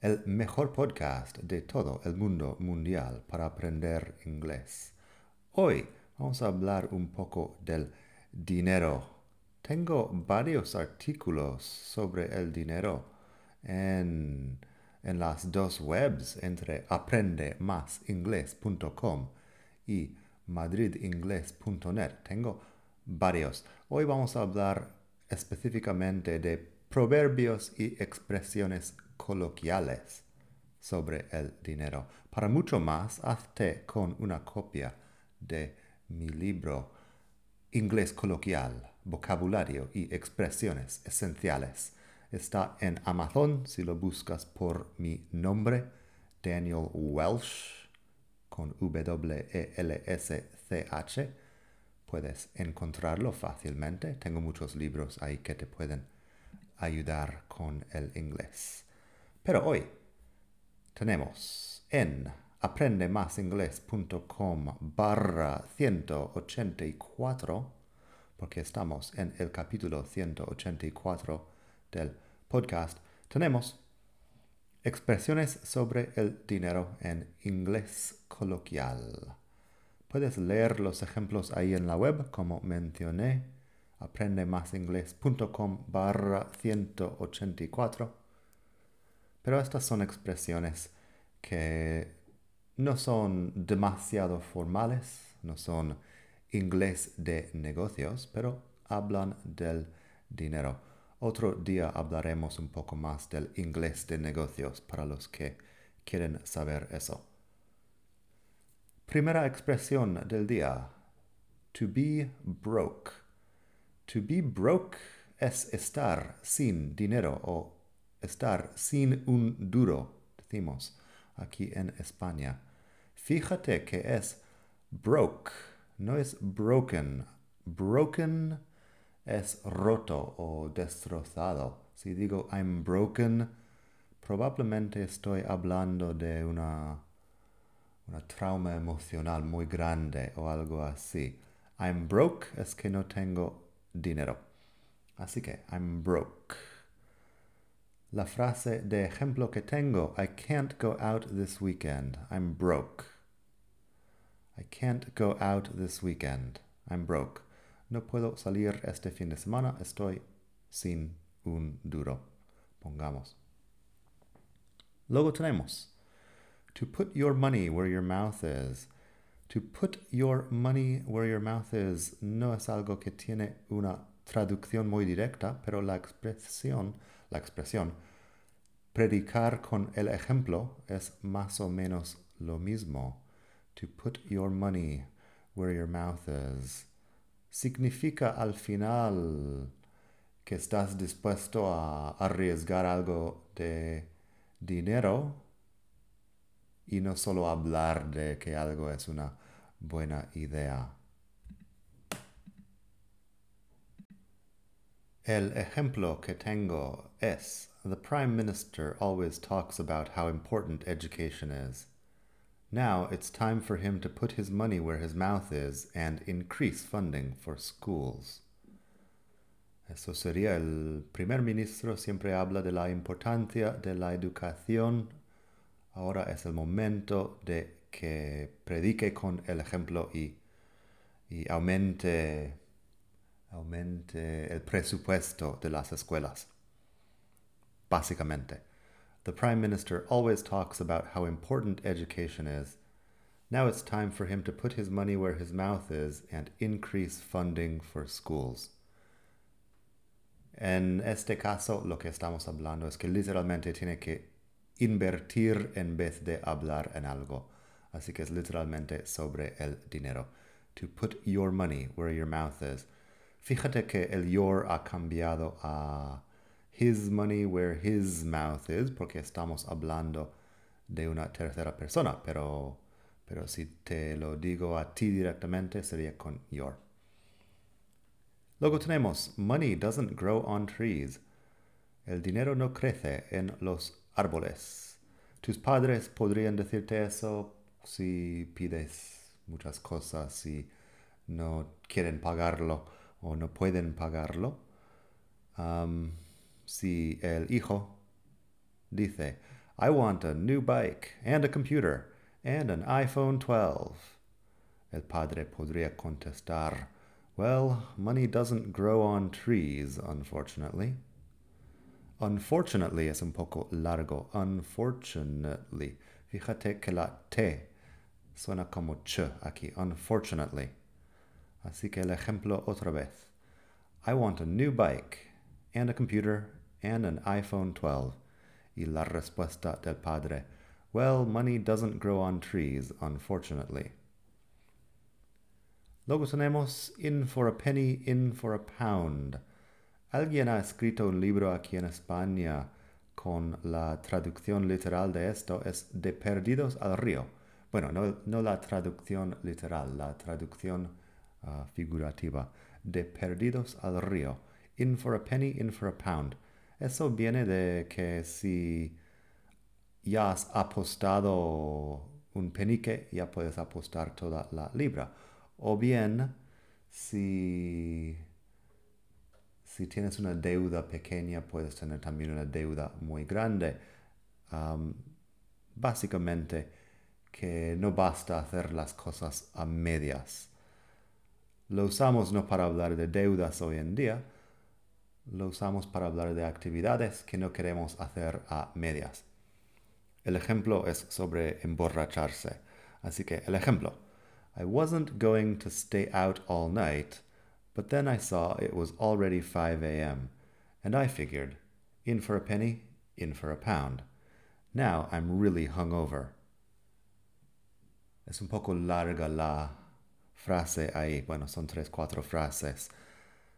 el mejor podcast de todo el mundo mundial para aprender inglés. Hoy vamos a hablar un poco del dinero. Tengo varios artículos sobre el dinero en, en las dos webs entre aprendemasingles.com y madridingles.net. Tengo varios. Hoy vamos a hablar específicamente de proverbios y expresiones coloquiales sobre el dinero. Para mucho más, hazte con una copia de mi libro Inglés coloquial, vocabulario y expresiones esenciales. Está en Amazon si lo buscas por mi nombre, Daniel Welsh, con W-E-L-S-C-H. Puedes encontrarlo fácilmente. Tengo muchos libros ahí que te pueden ayudar con el inglés. Pero hoy tenemos en aprendemasingles.com barra 184, porque estamos en el capítulo 184 del podcast, tenemos expresiones sobre el dinero en inglés coloquial. Puedes leer los ejemplos ahí en la web, como mencioné, aprendemasingles.com barra 184 pero estas son expresiones que no son demasiado formales, no son inglés de negocios, pero hablan del dinero. Otro día hablaremos un poco más del inglés de negocios para los que quieren saber eso. Primera expresión del día. To be broke. To be broke es estar sin dinero o estar sin un duro, decimos aquí en España. Fíjate que es broke, no es broken. Broken es roto o destrozado. Si digo I'm broken, probablemente estoy hablando de una, una trauma emocional muy grande o algo así. I'm broke es que no tengo dinero. Así que I'm broke. La frase de ejemplo que tengo, I can't go out this weekend. I'm broke. I can't go out this weekend. I'm broke. No puedo salir este fin de semana. Estoy sin un duro. Pongamos. Luego tenemos. To put your money where your mouth is. To put your money where your mouth is no es algo que tiene una traducción muy directa, pero la expresión la expresión predicar con el ejemplo es más o menos lo mismo. To put your money where your mouth is significa al final que estás dispuesto a arriesgar algo de dinero y no solo hablar de que algo es una buena idea. El ejemplo que tengo es, the Prime Minister always talks about how important education is. Now it's time for him to put his money where his mouth is and increase funding for schools. Eso sería el primer ministro siempre habla de la importancia de la educación. Ahora es el momento de que predique con el ejemplo y, y aumente aumente el presupuesto de las escuelas. Básicamente, the Prime Minister always talks about how important education is. Now it's time for him to put his money where his mouth is and increase funding for schools. En este caso, lo que estamos hablando es que literalmente tiene que invertir en vez de hablar en algo. Así que es literalmente sobre el dinero. To put your money where your mouth is. Fíjate que el your ha cambiado a his money where his mouth is, porque estamos hablando de una tercera persona, pero, pero si te lo digo a ti directamente sería con your. Luego tenemos money doesn't grow on trees. El dinero no crece en los árboles. Tus padres podrían decirte eso si pides muchas cosas y no quieren pagarlo o no pueden pagarlo. Um, si el hijo dice, I want a new bike and a computer and an iPhone 12. El padre podría contestar, Well, money doesn't grow on trees, unfortunately. Unfortunately es un poco largo. Unfortunately. Fíjate que la T suena como ch aquí. Unfortunately. Así que el ejemplo otra vez. I want a new bike and a computer and an iPhone 12. Y la respuesta del padre. Well, money doesn't grow on trees, unfortunately. Luego tenemos in for a penny, in for a pound. Alguien ha escrito un libro aquí en España con la traducción literal de esto es de perdidos al río. Bueno, no, la traducción literal, la traducción ah, figurativa. De perdidos al río. In for a penny, in for a pound. Eso viene de que si ya has apostado un penique, ya puedes apostar toda la libra. O bien, si, si tienes una deuda pequeña, puedes tener también una deuda muy grande. básicamente, que no basta hacer las cosas a medias. Lo usamos no para hablar de deudas hoy en día, lo usamos para hablar de actividades que no queremos hacer a medias. El ejemplo es sobre emborracharse. Así que el ejemplo. I wasn't going to stay out all night, but then I saw it was already 5 a.m., and I figured, in for a penny, in for a pound. Now I'm really hungover. Es un poco larga la frase ahí. Bueno, son tres, cuatro frases.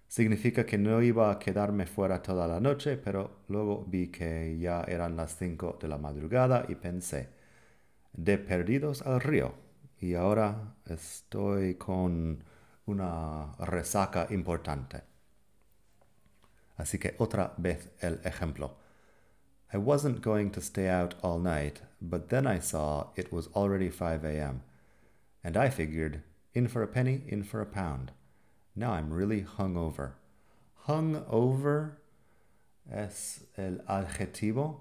Significa que no iba a quedarme fuera toda la noche, pero luego vi que ya eran las cinco de la madrugada y pensé, de perdidos al río y ahora estoy con una resaca importante. Así que otra vez el ejemplo. I wasn't going to stay out all night, but then I saw it was already 5 a.m. And I figured, in for a penny, in for a pound. Now I'm really hungover. Hungover es el adjetivo.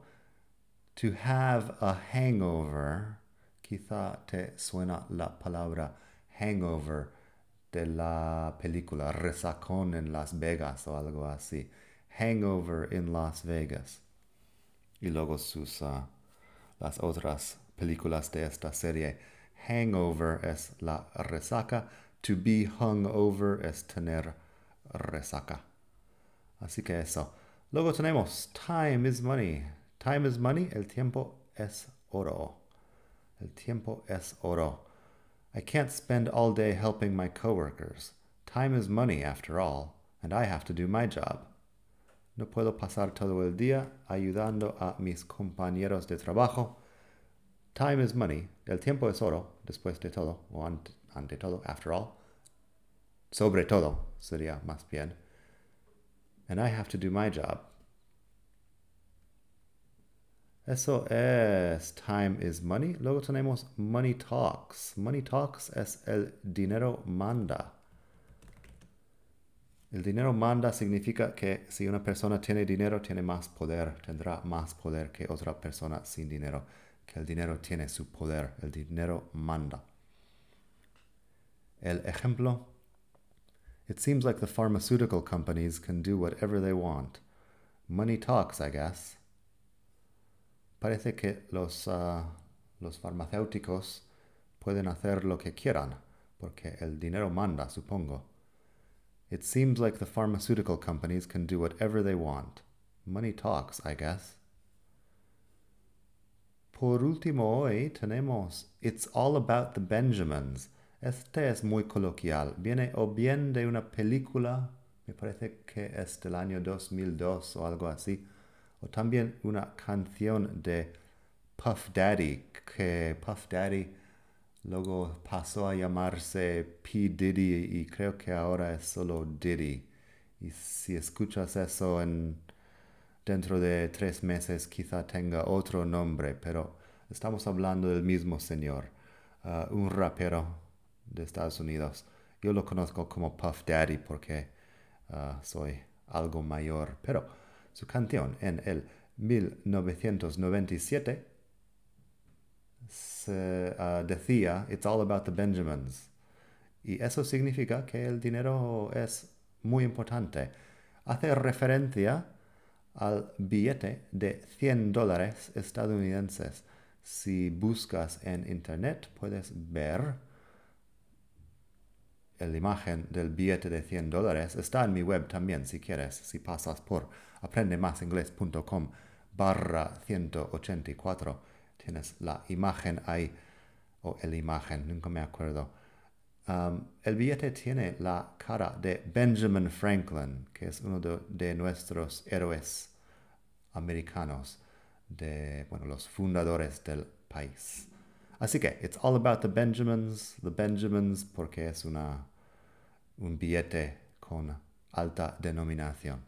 To have a hangover Quizá te suena la palabra hangover de la película Resacón en Las Vegas o algo así. Hangover in Las Vegas. Y luego sus uh, las otras películas de esta serie. Hangover es la resaca. To be hungover es tener resaca. Así que eso. Luego tenemos time is money. Time is money. El tiempo es oro. El tiempo es oro. I can't spend all day helping my coworkers. Time is money, after all, and I have to do my job. No puedo pasar todo el día ayudando a mis compañeros de trabajo. Time is money. El tiempo es oro, después de todo, o ante, ante todo, after all. Sobre todo, sería más bien. And I have to do my job. Eso es Time is Money. Luego tenemos Money Talks. Money Talks es el dinero manda. El dinero manda significa que si una persona tiene dinero, tiene más poder, tendrá más poder que otra persona sin dinero, que el dinero tiene su poder, el dinero manda. El ejemplo, it seems like the pharmaceutical companies can do whatever they want. Money talks, I guess parece que los, uh, los farmacéuticos pueden hacer lo que quieran, porque el dinero manda, supongo. It seems like the pharmaceutical companies can do whatever they want. Money talks, I guess. Por último, hoy tenemos It's All About the Benjamins. Este es muy coloquial. Viene o bien de una película, me parece que es del año 2002 o algo así, o también una canción de Puff Daddy, que Puff Daddy luego pasó a llamarse P. Diddy y creo que ahora es solo Diddy. Y si escuchas eso en dentro de tres meses quizá tenga otro nombre, pero estamos hablando del mismo señor, uh, un rapero de Estados Unidos. Yo lo conozco como Puff Daddy porque uh, soy algo mayor, pero su canción en el 1997 se, uh, decía It's all about the Benjamins. Y eso significa que el dinero es muy importante. Hace referencia al billete de 100 dólares estadounidenses. Si buscas en internet puedes ver la imagen del billete de 100 dólares. Está en mi web también si quieres, si pasas por aprendemasingles.com barra 184. Tienes la imagen ahí, o el imagen, nunca me acuerdo. Um, el billete tiene la cara de Benjamin Franklin, que es uno de, nuestros héroes americanos, de bueno, los fundadores del país. Así que, it's all about the Benjamins, the Benjamins, porque es una, un billete con alta denominación.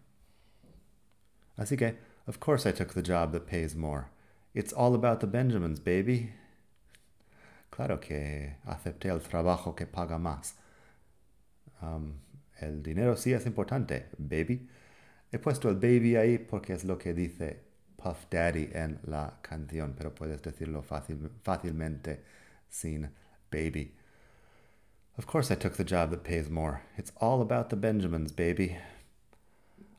Así que, of course I took the job that pays more. It's all about the Benjamins, baby. Claro que acepté el trabajo que paga más. Um, el dinero sí es importante, baby. He puesto el baby ahí porque es lo que dice Puff Daddy en la canción, pero puedes decirlo fácilmente sin baby. Of course I took the job that pays more. It's all about the Benjamins, baby.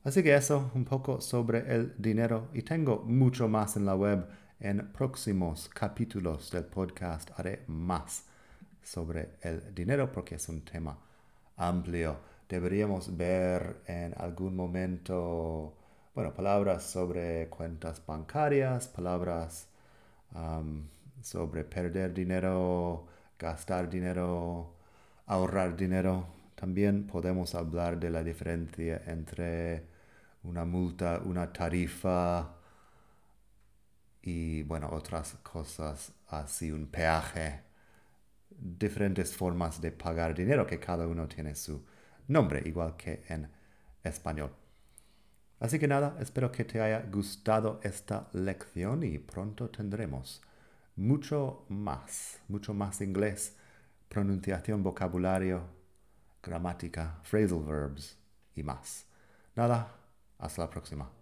Así que eso, un poco sobre el dinero y tengo mucho más en la web. En próximos capítulos del podcast haré más sobre el dinero porque es un tema amplio. Deberíamos ver en algún momento, bueno, palabras sobre cuentas bancarias, palabras sobre perder dinero, gastar dinero, ahorrar dinero. También podemos hablar de la diferencia entre una multa, una tarifa y bueno, otras cosas así, un peaje, diferentes formas de pagar dinero que cada uno tiene su nombre, igual que en español. Así que nada, espero que te haya gustado esta lección y pronto tendremos mucho más, mucho más inglés, pronunciación, vocabulario, gramática, phrasal verbs y más. Nada, hasta la próxima.